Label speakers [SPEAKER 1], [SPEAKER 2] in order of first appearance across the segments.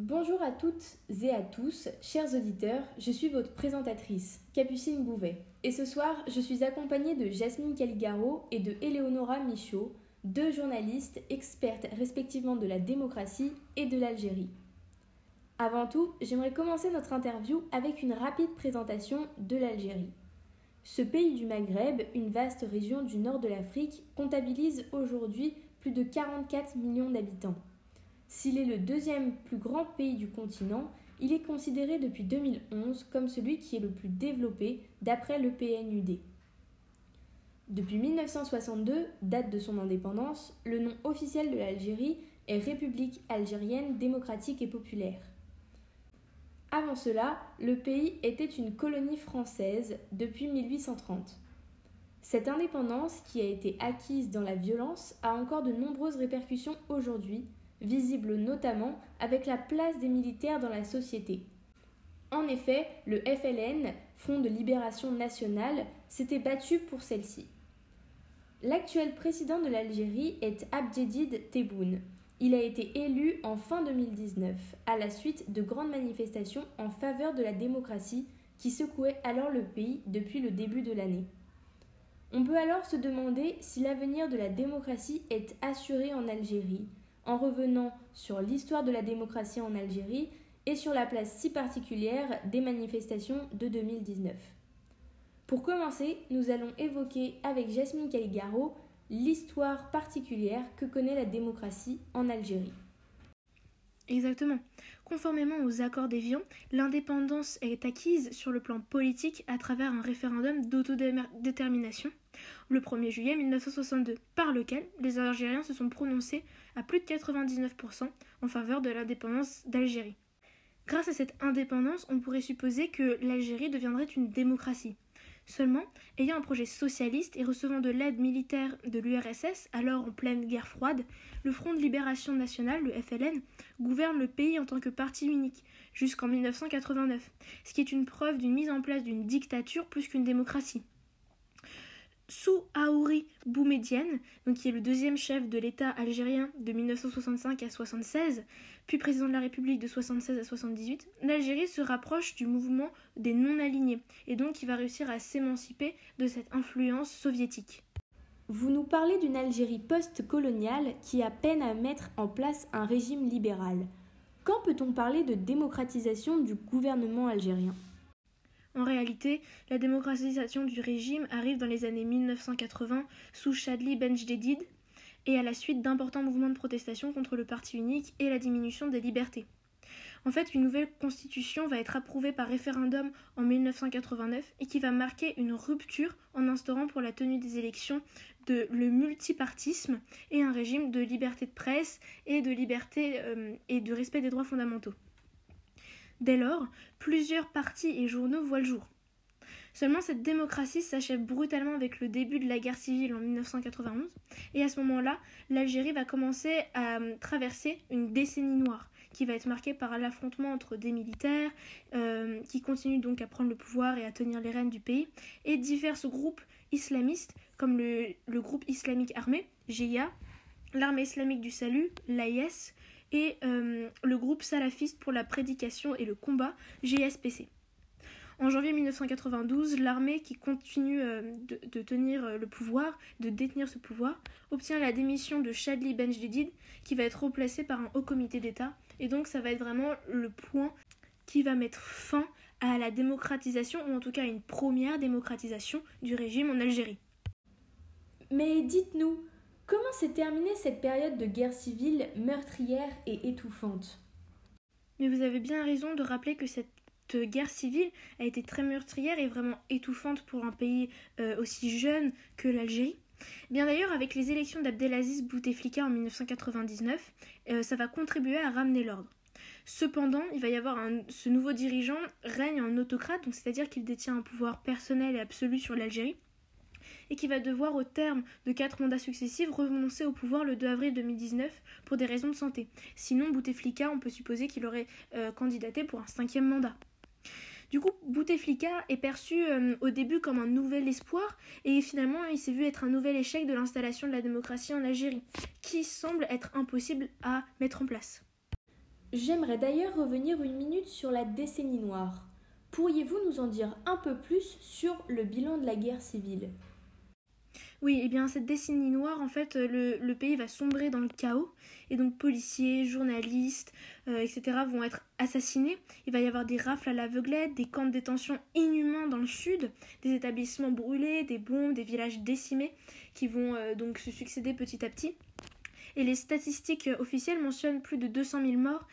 [SPEAKER 1] Bonjour à toutes et à tous, chers auditeurs, je suis votre présentatrice, Capucine Bouvet. Et ce soir, je suis accompagnée de Jasmine Caligaro et de Eleonora Michaud, deux journalistes expertes respectivement de la démocratie et de l'Algérie. Avant tout, j'aimerais commencer notre interview avec une rapide présentation de l'Algérie. Ce pays du Maghreb, une vaste région du nord de l'Afrique, comptabilise aujourd'hui plus de 44 millions d'habitants. S'il est le deuxième plus grand pays du continent, il est considéré depuis 2011 comme celui qui est le plus développé d'après le PNUD. Depuis 1962, date de son indépendance, le nom officiel de l'Algérie est République algérienne démocratique et populaire. Avant cela, le pays était une colonie française depuis 1830. Cette indépendance, qui a été acquise dans la violence, a encore de nombreuses répercussions aujourd'hui, visible notamment avec la place des militaires dans la société. En effet, le FLN, Front de libération nationale, s'était battu pour celle-ci. L'actuel président de l'Algérie est Abdjedid Tebboune. Il a été élu en fin 2019, à la suite de grandes manifestations en faveur de la démocratie qui secouaient alors le pays depuis le début de l'année. On peut alors se demander si l'avenir de la démocratie est assuré en Algérie, en revenant sur l'histoire de la démocratie en Algérie et sur la place si particulière des manifestations de 2019. Pour commencer, nous allons évoquer avec Jasmine Caligaro l'histoire particulière que connaît la démocratie en Algérie.
[SPEAKER 2] Exactement. Conformément aux accords d'Évian, l'indépendance est acquise sur le plan politique à travers un référendum d'autodétermination le 1er juillet 1962, par lequel les Algériens se sont prononcés à plus de 99% en faveur de l'indépendance d'Algérie. Grâce à cette indépendance, on pourrait supposer que l'Algérie deviendrait une démocratie. Seulement, ayant un projet socialiste et recevant de l'aide militaire de l'URSS, alors en pleine guerre froide, le Front de libération nationale, le FLN, gouverne le pays en tant que parti unique, jusqu'en 1989, ce qui est une preuve d'une mise en place d'une dictature plus qu'une démocratie. Sous Aouri Boumedienne, donc qui est le deuxième chef de l'État algérien de 1965 à 76, puis président de la République de 76 à 78, l'Algérie se rapproche du mouvement des non-alignés, et donc il va réussir à s'émanciper de cette influence soviétique.
[SPEAKER 1] Vous nous parlez d'une Algérie post-coloniale qui a peine à mettre en place un régime libéral. Quand peut-on parler de démocratisation du gouvernement algérien?
[SPEAKER 2] En réalité, la démocratisation du régime arrive dans les années 1980 sous Chadli Benjedid et à la suite d'importants mouvements de protestation contre le parti unique et la diminution des libertés. En fait, une nouvelle constitution va être approuvée par référendum en 1989 et qui va marquer une rupture en instaurant pour la tenue des élections le multipartisme et un régime de liberté de presse et de liberté euh, et de respect des droits fondamentaux. Dès lors, plusieurs partis et journaux voient le jour. Seulement, cette démocratie s'achève brutalement avec le début de la guerre civile en 1991, et à ce moment-là, l'Algérie va commencer à euh, traverser une décennie noire, qui va être marquée par l'affrontement entre des militaires, euh, qui continuent donc à prendre le pouvoir et à tenir les rênes du pays, et divers groupes islamistes, comme le, groupe islamique armé, GIA, l'armée islamique du salut, l'AIS, et euh, le groupe salafiste pour la prédication et le combat GSPC. En janvier 1992, l'armée qui continue euh, de, tenir euh, le pouvoir, de détenir ce pouvoir, obtient la démission de Chadli Benjedid qui va être remplacé par un haut comité d'État. Et donc ça va être vraiment le point qui va mettre fin à la démocratisation, ou en tout cas une première démocratisation du régime en Algérie.
[SPEAKER 1] Mais dites-nous, Comment s'est terminée cette période de guerre civile meurtrière et étouffante?
[SPEAKER 2] Mais vous avez bien raison de rappeler que cette guerre civile a été très meurtrière et vraiment étouffante pour un pays euh, aussi jeune que l'Algérie. Bien d'ailleurs, avec les élections d'Abdelaziz Bouteflika en 1999, euh, ça va contribuer à ramener l'ordre. Cependant, il va y avoir ce nouveau dirigeant règne en autocrate, c'est-à-dire qu'il détient un pouvoir personnel et absolu sur l'Algérie et qui va devoir, au terme de quatre mandats successifs, renoncer au pouvoir le 2 avril 2019 pour des raisons de santé. Sinon, Bouteflika, on peut supposer qu'il aurait euh, candidaté pour un cinquième mandat. Du coup, Bouteflika est perçu euh, au début comme un nouvel espoir et finalement il s'est vu être un nouvel échec de l'installation de la démocratie en Algérie, qui semble être impossible à mettre en place.
[SPEAKER 1] J'aimerais d'ailleurs revenir une minute sur la décennie noire. Pourriez-vous nous en dire un peu plus sur le bilan de la guerre civile?
[SPEAKER 2] Oui, et eh bien cette décennie noire, en fait, le, pays va sombrer dans le chaos, et donc policiers, journalistes, euh, etc. vont être assassinés. Il va y avoir des rafles à l'aveuglette, des camps de détention inhumains dans le sud, des établissements brûlés, des bombes, des villages décimés, qui vont euh, donc se succéder petit à petit. Et les statistiques officielles mentionnent plus de 200 000 morts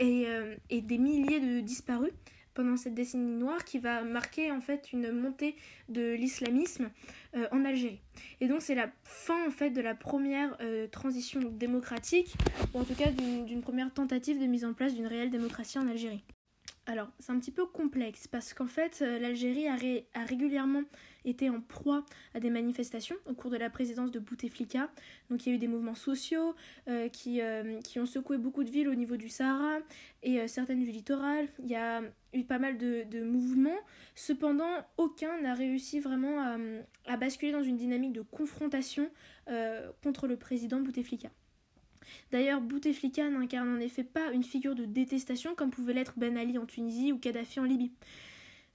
[SPEAKER 2] euh, et des milliers de disparus pendant cette décennie noire qui va marquer en fait une montée de l'islamisme euh, en Algérie. Et donc c'est la fin en fait de la première euh, transition démocratique, ou en tout cas d'une première tentative de mise en place d'une réelle démocratie en Algérie. Alors, c'est un petit peu complexe parce qu'en fait, euh, l'Algérie a, régulièrement été en proie à des manifestations au cours de la présidence de Bouteflika. Donc, il y a eu des mouvements sociaux euh, qui, euh, qui, ont secoué beaucoup de villes au niveau du Sahara et certaines du littoral. Il y a eu pas mal de, mouvements. Cependant, aucun n'a réussi vraiment à, basculer dans une dynamique de confrontation contre le président Bouteflika. D'ailleurs, Bouteflika n'incarne en effet pas une figure de détestation comme pouvait l'être Ben Ali en Tunisie ou Kadhafi en Libye.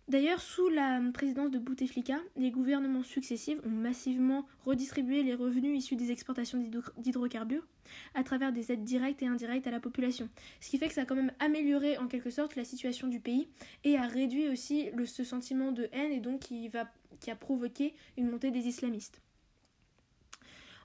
[SPEAKER 2] D'ailleurs, sous la présidence de Bouteflika, les gouvernements successifs ont massivement redistribué les revenus issus des exportations d'hydrocarbures à travers des aides directes et indirectes à la population. Ce qui fait que ça a quand même amélioré en quelque sorte la situation du pays et a réduit aussi ce sentiment de haine et donc qui, qui a provoqué une montée des islamistes.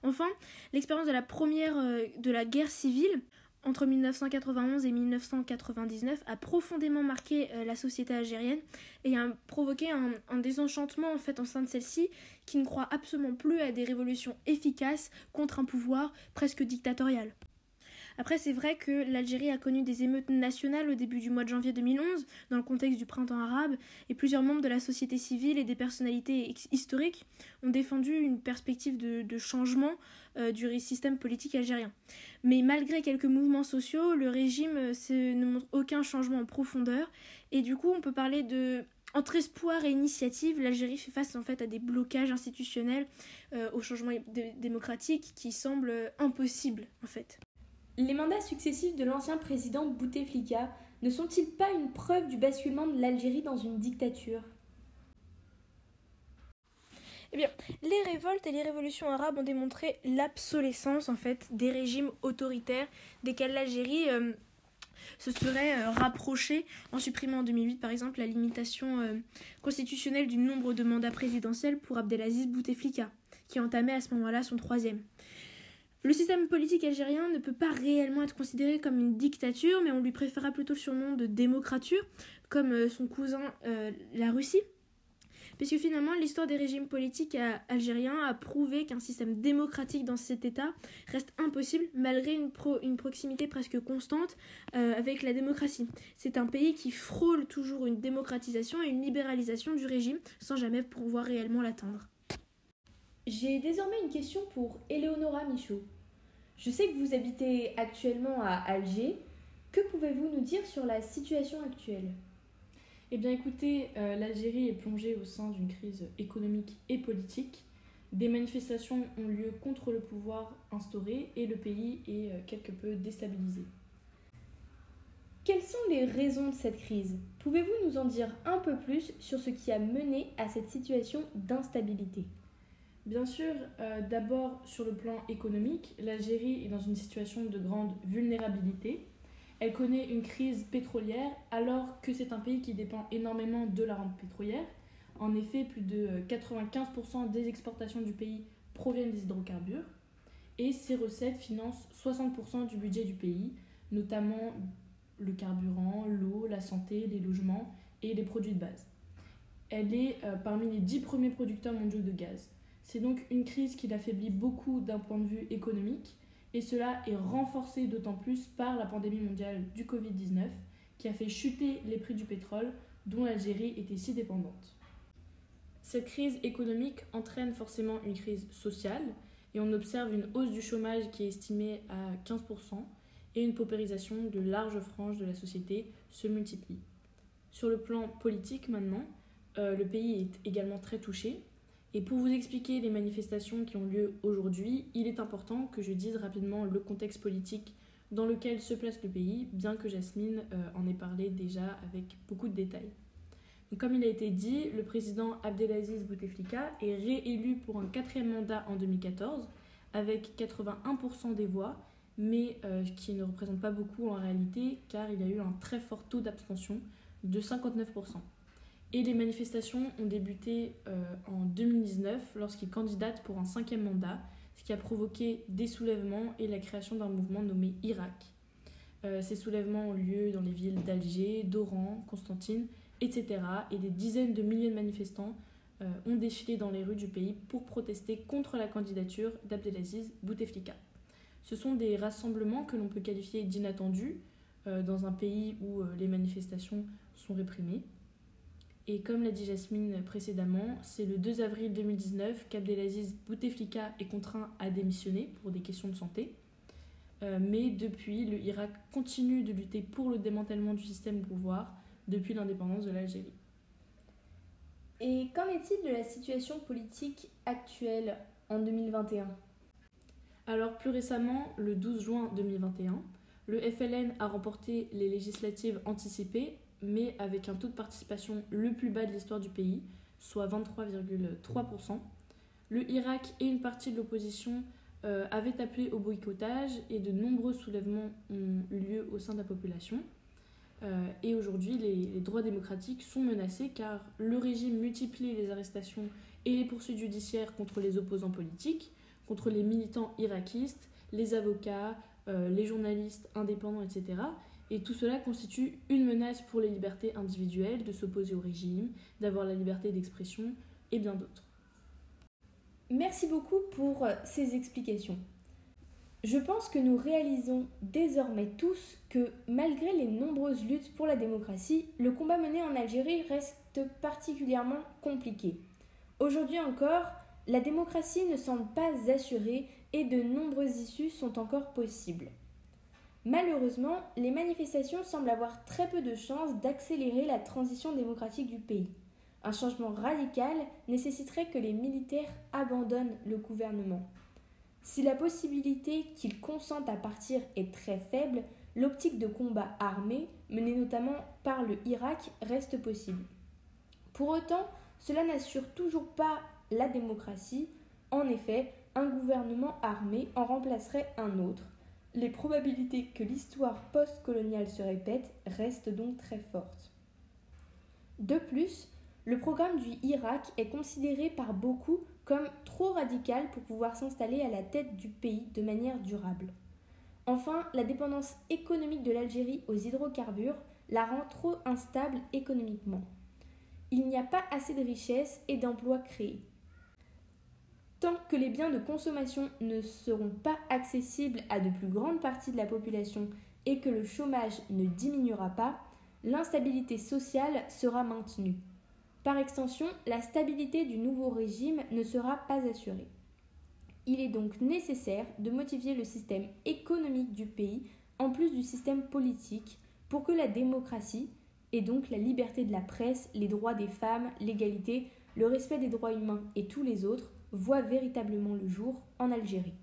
[SPEAKER 2] Enfin, l'expérience de la première euh, de la guerre civile entre 1991 et 1999 a profondément marqué euh, la société algérienne et a provoqué un, un, désenchantement en fait en sein de celle-ci qui ne croit absolument plus à des révolutions efficaces contre un pouvoir presque dictatorial. Après, c'est vrai que l'Algérie a connu des émeutes nationales au début du mois de janvier 2011, dans le contexte du printemps arabe, et plusieurs membres de la société civile et des personnalités historiques ont défendu une perspective de, changement euh, du système politique algérien. Mais malgré quelques mouvements sociaux, le régime euh, ne montre aucun changement en profondeur, et du coup, on peut parler de entre espoir et initiative, l'Algérie fait face en fait à des blocages institutionnels euh, au changement démocratique qui semblent impossibles en fait.
[SPEAKER 1] Les mandats successifs de l'ancien président Bouteflika ne sont-ils pas une preuve du basculement de l'Algérie dans une dictature?
[SPEAKER 2] Eh bien, les révoltes et les révolutions arabes ont démontré l'obsolescence en fait des régimes autoritaires desquels l'Algérie euh, se serait euh, rapprochée en supprimant en 2008 par exemple la limitation euh, constitutionnelle du nombre de mandats présidentiels pour Abdelaziz Bouteflika, qui entamait à ce moment-là son troisième. Le système politique algérien ne peut pas réellement être considéré comme une dictature, mais on lui préférera plutôt le surnom de démocrature, comme euh, son cousin euh, la Russie. Puisque finalement, l'histoire des régimes politiques algériens a prouvé qu'un système démocratique dans cet État reste impossible malgré une, proximité presque constante euh, avec la démocratie. C'est un pays qui frôle toujours une démocratisation et une libéralisation du régime sans jamais pouvoir réellement l'atteindre.
[SPEAKER 1] J'ai désormais une question pour Eleonora Michaud. Je sais que vous habitez actuellement à Alger. Que pouvez-vous nous dire sur la situation actuelle?
[SPEAKER 3] Eh bien écoutez, euh, l'Algérie est plongée au sein d'une crise économique et politique. Des manifestations ont lieu contre le pouvoir instauré et le pays est euh, quelque peu déstabilisé.
[SPEAKER 1] Quelles sont les raisons de cette crise? Pouvez-vous nous en dire un peu plus sur ce qui a mené à cette situation d'instabilité?
[SPEAKER 3] Bien sûr, euh, d'abord sur le plan économique, l'Algérie est dans une situation de grande vulnérabilité. Elle connaît une crise pétrolière alors que c'est un pays qui dépend énormément de la rente pétrolière. En effet, plus de 95% des exportations du pays proviennent des hydrocarbures et ces recettes financent 60% du budget du pays, notamment le carburant, l'eau, la santé, les logements et les produits de base. Elle est euh, parmi les 10 premiers producteurs mondiaux de gaz. C'est donc une crise qui l'affaiblit beaucoup d'un point de vue économique, et cela est renforcé d'autant plus par la pandémie mondiale du Covid-19, qui a fait chuter les prix du pétrole, dont l'Algérie était si dépendante. Cette crise économique entraîne forcément une crise sociale, et on observe une hausse du chômage qui est estimée à 15%, et une paupérisation de larges franges de la société se multiplie. Sur le plan politique maintenant, euh, le pays est également très touché, et pour vous expliquer les manifestations qui ont lieu aujourd'hui, il est important que je dise rapidement le contexte politique dans lequel se place le pays, bien que Jasmine euh, en ait parlé déjà avec beaucoup de détails. comme il a été dit, le président Abdelaziz Bouteflika est réélu pour un quatrième mandat en 2014 avec 81% des voix, mais euh, qui ne représente pas beaucoup en réalité car il a eu un très fort taux d'abstention de 59%. Et les manifestations ont débuté euh, en 2019 lorsqu'il candidate pour un cinquième mandat ce qui a provoqué des soulèvements et la création d'un mouvement nommé Irak. Euh, ces soulèvements ont lieu dans les villes d'Alger, d'Oran, Constantine, etc. Et des dizaines de milliers de manifestants euh, ont défilé dans les rues du pays pour protester contre la candidature d'Abdelaziz Bouteflika. Ce sont des rassemblements que l'on peut qualifier d'inattendus dans un pays où les manifestations sont réprimées. Et comme l'a dit Jasmine précédemment, c'est le 2 avril 2019 qu'Abdelaziz Bouteflika est contraint à démissionner pour des questions de santé. Euh, mais depuis, le Irak continue de lutter pour le démantèlement du système pouvoir depuis l'indépendance de l'Algérie.
[SPEAKER 1] Et qu'en est-il de la situation politique actuelle en 2021
[SPEAKER 3] Alors plus récemment, le 12 juin 2021, le FLN a remporté les législatives anticipées mais avec un taux de participation le plus bas de l'histoire du pays, soit 23,3%. Le Irak et une partie de l'opposition euh, avaient appelé au boycottage et de nombreux soulèvements ont eu lieu au sein de la population. Euh, et aujourd'hui, les, droits démocratiques sont menacés car le régime multiplie les arrestations et les poursuites judiciaires contre les opposants politiques, contre les militants irakistes, les avocats, euh, les journalistes indépendants, etc. Et tout cela constitue une menace pour les libertés individuelles de s'opposer au régime, d'avoir la liberté d'expression et bien d'autres.
[SPEAKER 1] Merci beaucoup pour euh, ces explications. Je pense que nous réalisons désormais tous que malgré les nombreuses luttes pour la démocratie, le combat mené en Algérie reste particulièrement compliqué. Aujourd'hui encore, la démocratie ne semble pas assurée et de nombreuses issues sont encore possibles. Malheureusement, les manifestations semblent avoir très peu de chances d'accélérer la transition démocratique du pays. Un changement radical nécessiterait que les militaires abandonnent le gouvernement. Si la possibilité qu'ils consentent à partir est très faible, l'optique de combat armé, menée notamment par le Irak, reste possible. Pour autant, cela n'assure toujours pas la démocratie. En effet, un gouvernement armé en remplacerait un autre, les probabilités que l'histoire post-coloniale se répète restent donc très fortes. De plus, le programme du Irak est considéré par beaucoup comme trop radical pour pouvoir s'installer à la tête du pays de manière durable. Enfin, la dépendance économique de l'Algérie aux hydrocarbures la rend trop instable économiquement. Il n'y a pas assez de richesses et d'emplois créés. Tant que les biens de consommation ne seront pas accessibles à de plus grandes parties de la population et que le chômage ne diminuera pas, l'instabilité sociale sera maintenue. Par extension, la stabilité du nouveau régime ne sera pas assurée. Il est donc nécessaire de modifier le système économique du pays en plus du système politique pour que la démocratie, et donc la liberté de la presse, les droits des femmes, l'égalité, le respect des droits humains et tous les autres, voit véritablement le jour en Algérie.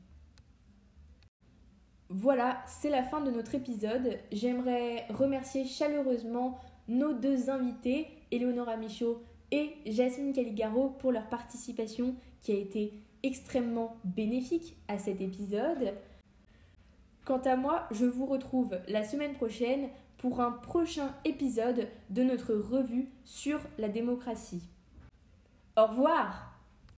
[SPEAKER 1] Voilà, c'est la fin de notre épisode. J'aimerais remercier chaleureusement nos deux invités, Eleonora Michaud et Jasmine Caligaro, pour leur participation qui a été extrêmement bénéfique à cet épisode. Quant à moi, je vous retrouve la semaine prochaine pour un prochain épisode de notre revue sur la démocratie. Au revoir